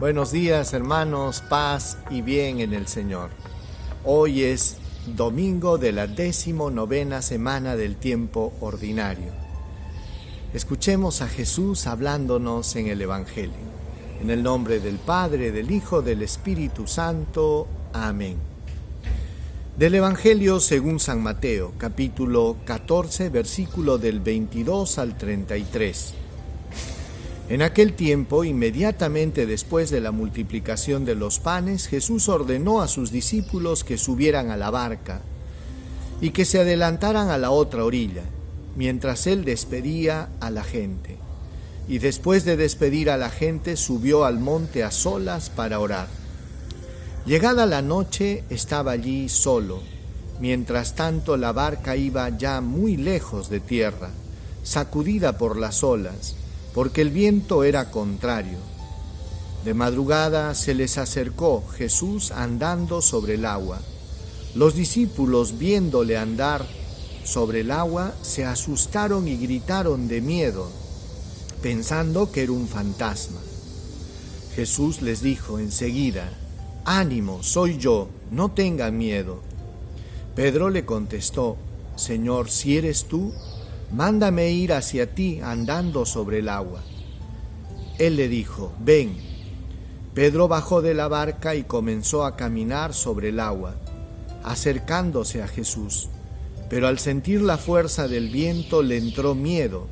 Buenos días hermanos, paz y bien en el Señor. Hoy es domingo de la décimo novena semana del tiempo ordinario. Escuchemos a Jesús hablándonos en el Evangelio. En el nombre del Padre, del Hijo, del Espíritu Santo. Amén. Del Evangelio según San Mateo, capítulo 14, versículo del 22 al 33. En aquel tiempo, inmediatamente después de la multiplicación de los panes, Jesús ordenó a sus discípulos que subieran a la barca y que se adelantaran a la otra orilla, mientras él despedía a la gente. Y después de despedir a la gente, subió al monte a solas para orar. Llegada la noche, estaba allí solo. Mientras tanto, la barca iba ya muy lejos de tierra, sacudida por las olas porque el viento era contrario. De madrugada se les acercó Jesús andando sobre el agua. Los discípulos, viéndole andar sobre el agua, se asustaron y gritaron de miedo, pensando que era un fantasma. Jesús les dijo enseguida, Ánimo, soy yo, no tengan miedo. Pedro le contestó, Señor, si eres tú, mándame ir hacia ti andando sobre el agua. Él le dijo, ven. Pedro bajó de la barca y comenzó a caminar sobre el agua, acercándose a Jesús. Pero al sentir la fuerza del viento le entró miedo.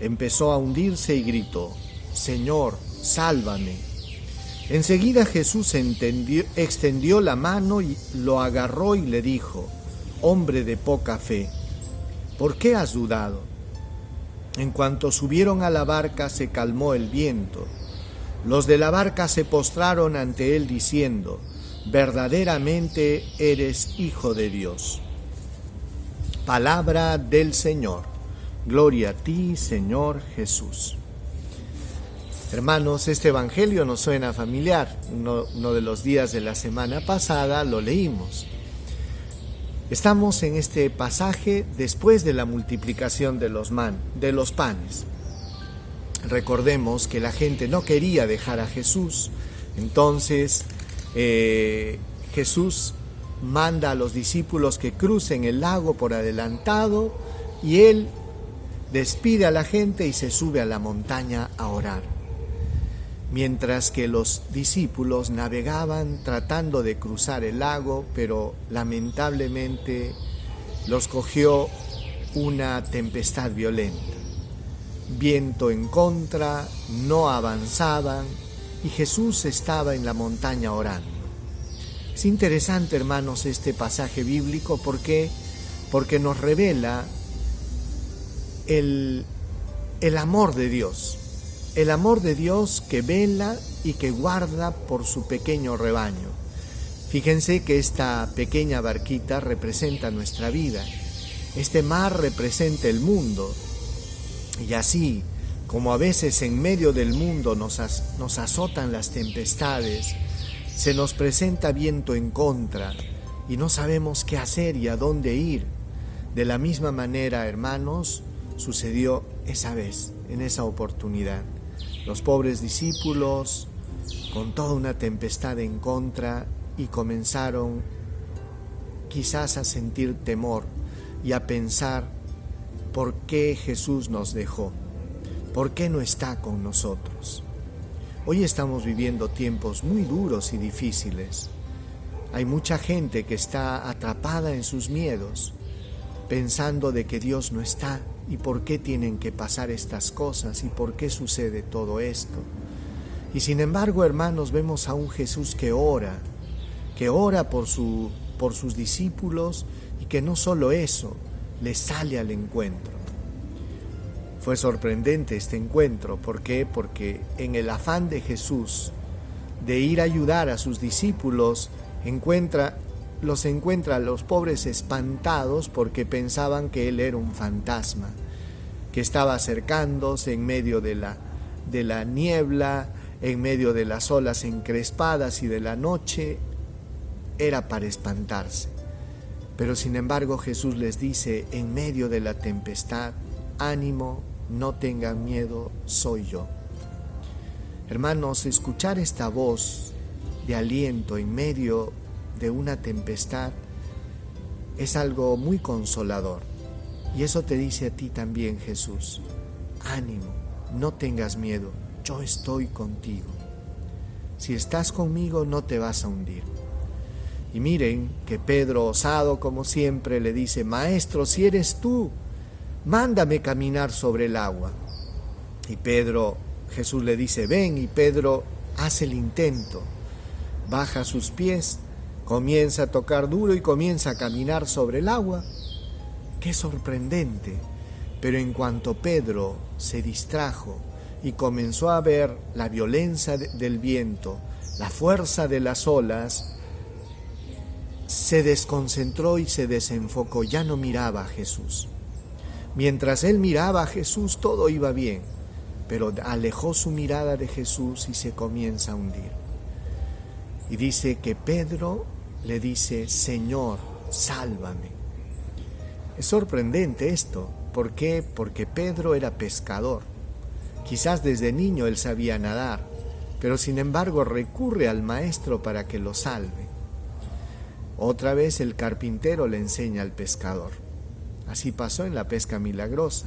Empezó a hundirse y gritó, Señor, sálvame. Enseguida Jesús extendió la mano y lo agarró y le dijo, Hombre de poca fe, ¿por qué has dudado? En cuanto subieron a la barca se calmó el viento. Los de la barca se postraron ante él diciendo, verdaderamente eres hijo de Dios. Palabra del Señor. Gloria a ti, Señor Jesús. Hermanos, este Evangelio nos suena familiar. Uno, uno, de los días de la semana pasada lo leímos. Estamos en este pasaje después de la multiplicación de los, man, de los panes. Recordemos que la gente no quería dejar a Jesús, entonces eh, Jesús manda a los discípulos que crucen el lago por adelantado y él despide a la gente y se sube a la montaña a orar mientras que los discípulos navegaban tratando de cruzar el lago, pero lamentablemente los cogió una tempestad violenta. Viento en contra, no avanzaban y Jesús estaba en la montaña orando. Es interesante, hermanos, este pasaje bíblico porque porque nos revela el, el amor de Dios el amor de Dios que vela y que guarda por su pequeño rebaño. Fíjense que esta pequeña barquita representa nuestra vida. Este mar representa el mundo. Y así, como a veces en medio del mundo nos, azotan las tempestades, se nos presenta viento en contra y no sabemos qué hacer y a dónde ir. De la misma manera, hermanos, sucedió esa vez, en esa oportunidad. Los pobres discípulos, con toda una tempestad en contra, y comenzaron quizás a sentir temor y a pensar, ¿por qué Jesús nos dejó? ¿Por qué no está con nosotros? Hoy estamos viviendo tiempos muy duros y difíciles. Hay mucha gente que está atrapada en sus miedos, pensando de que Dios no está, y por qué tienen que pasar estas cosas y por qué sucede todo esto. Y sin embargo, hermanos, vemos a un Jesús que ora, que ora por, su, por sus discípulos y que no solo eso, le sale al encuentro. Fue sorprendente este encuentro, ¿por qué? Porque en el afán de Jesús de ir a ayudar a sus discípulos, encuentra los encuentra a los pobres espantados porque pensaban que él era un fantasma, que estaba acercándose en medio de la, de la niebla, en medio de las olas encrespadas y de la noche, era para espantarse. Pero sin embargo Jesús les dice, en medio de la tempestad, ánimo, no tengan miedo, soy yo. Hermanos, escuchar esta voz de aliento en medio de una tempestad es algo muy consolador. Y eso te dice a ti también Jesús. Ánimo, no tengas miedo, yo estoy contigo. Si estás conmigo no te vas a hundir. Y miren que Pedro, osado como siempre, le dice, Maestro, si eres tú, mándame caminar sobre el agua. Y Pedro, Jesús le dice, ven, y Pedro hace el intento, baja sus pies Comienza a tocar duro y comienza a caminar sobre el agua. Qué sorprendente. Pero en cuanto Pedro se distrajo y comenzó a ver la violencia del viento, la fuerza de las olas, se desconcentró y se desenfocó, ya no miraba a Jesús. Mientras él miraba a Jesús todo iba bien, pero alejó su mirada de Jesús y se comienza a hundir. Y dice que Pedro le dice, Señor, sálvame. Es sorprendente esto. ¿Por qué? Porque Pedro era pescador. Quizás desde niño él sabía nadar, pero sin embargo recurre al maestro para que lo salve. Otra vez el carpintero le enseña al pescador. Así pasó en la pesca milagrosa.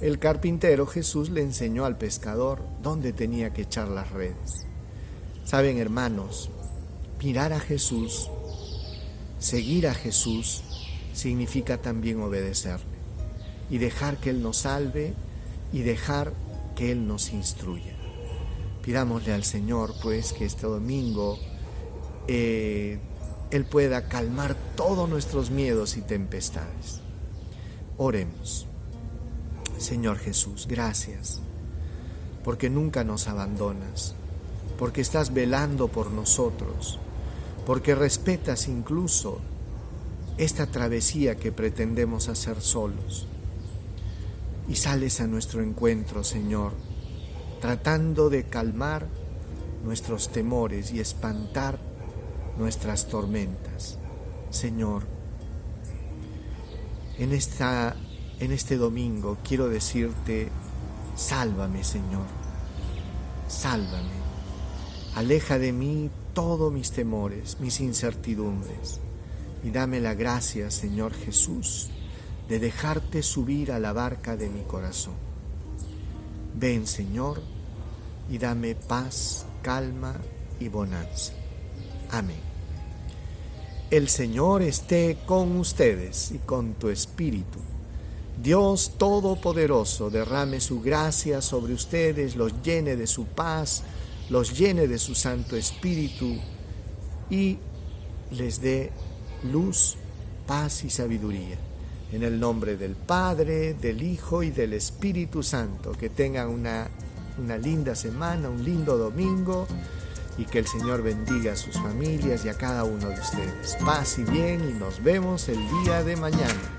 El carpintero Jesús le enseñó al pescador dónde tenía que echar las redes. Saben, hermanos, mirar a Jesús, seguir a Jesús, significa también obedecerle y dejar que Él nos salve y dejar que Él nos instruya. Pidámosle al Señor, pues, que este domingo eh, Él pueda calmar todos nuestros miedos y tempestades. Oremos. Señor Jesús, gracias, porque nunca nos abandonas, porque estás velando por nosotros porque respetas incluso esta travesía que pretendemos hacer solos. Y sales a nuestro encuentro, Señor, tratando de calmar nuestros temores y espantar nuestras tormentas. Señor, en, esta, en este domingo quiero decirte, sálvame, Señor, sálvame. Aleja de mí todos mis temores, mis incertidumbres. Y dame la gracia, Señor Jesús, de dejarte subir a la barca de mi corazón. Ven, Señor, y dame paz, calma y bonanza. Amén. El Señor esté con ustedes y con tu espíritu. Dios Todopoderoso derrame su gracia sobre ustedes, los llene de su paz, los llene de su Santo Espíritu y les dé luz, paz y sabiduría. En el nombre del Padre, del Hijo y del Espíritu Santo, que tengan una, una linda semana, un lindo domingo y que el Señor bendiga a sus familias y a cada uno de ustedes. Paz y bien y nos vemos el día de mañana.